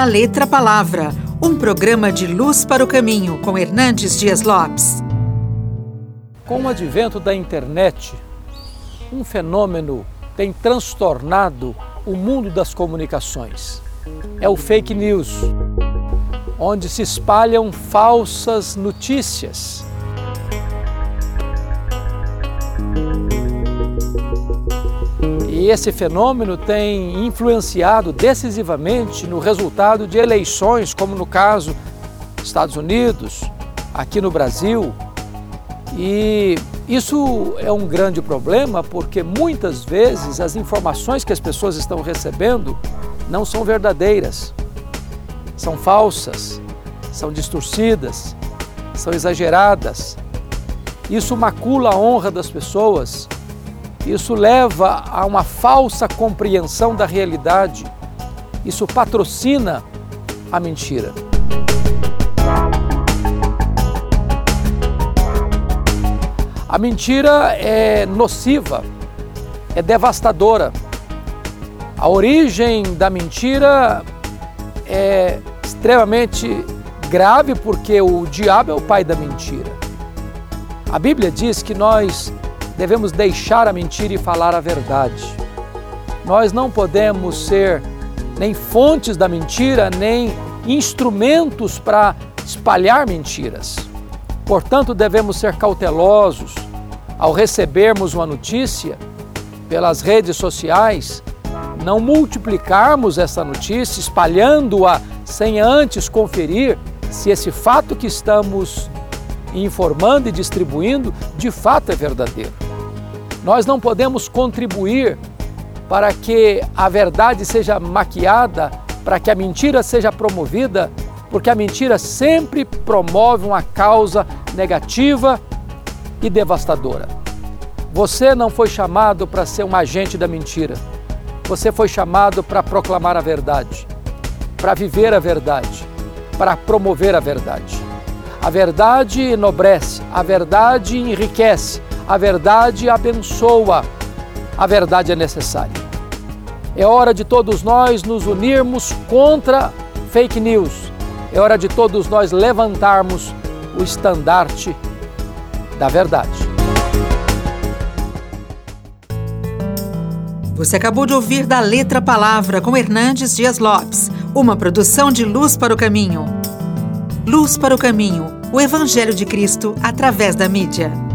da Letra Palavra, um programa de luz para o caminho com Hernandes Dias Lopes. Com o advento da internet, um fenômeno tem transtornado o mundo das comunicações. É o fake news, onde se espalham falsas notícias E esse fenômeno tem influenciado decisivamente no resultado de eleições, como no caso Estados Unidos, aqui no Brasil. E isso é um grande problema porque muitas vezes as informações que as pessoas estão recebendo não são verdadeiras, são falsas, são distorcidas, são exageradas. Isso macula a honra das pessoas isso leva a uma falsa compreensão da realidade. Isso patrocina a mentira. A mentira é nociva, é devastadora. A origem da mentira é extremamente grave porque o diabo é o pai da mentira. A Bíblia diz que nós devemos deixar a mentira e falar a verdade. Nós não podemos ser nem fontes da mentira, nem instrumentos para espalhar mentiras. Portanto, devemos ser cautelosos ao recebermos uma notícia pelas redes sociais, não multiplicarmos essa notícia, espalhando-a sem antes conferir se esse fato que estamos informando e distribuindo de fato é verdadeiro. Nós não podemos contribuir para que a verdade seja maquiada, para que a mentira seja promovida, porque a mentira sempre promove uma causa negativa e devastadora. Você não foi chamado para ser um agente da mentira. Você foi chamado para proclamar a verdade, para viver a verdade, para promover a verdade. A verdade enobrece, a verdade enriquece, a verdade abençoa, a verdade é necessária. É hora de todos nós nos unirmos contra fake news. É hora de todos nós levantarmos o estandarte da verdade. Você acabou de ouvir da Letra Palavra com Hernandes Dias Lopes, uma produção de Luz para o Caminho. Luz para o Caminho, o Evangelho de Cristo através da mídia.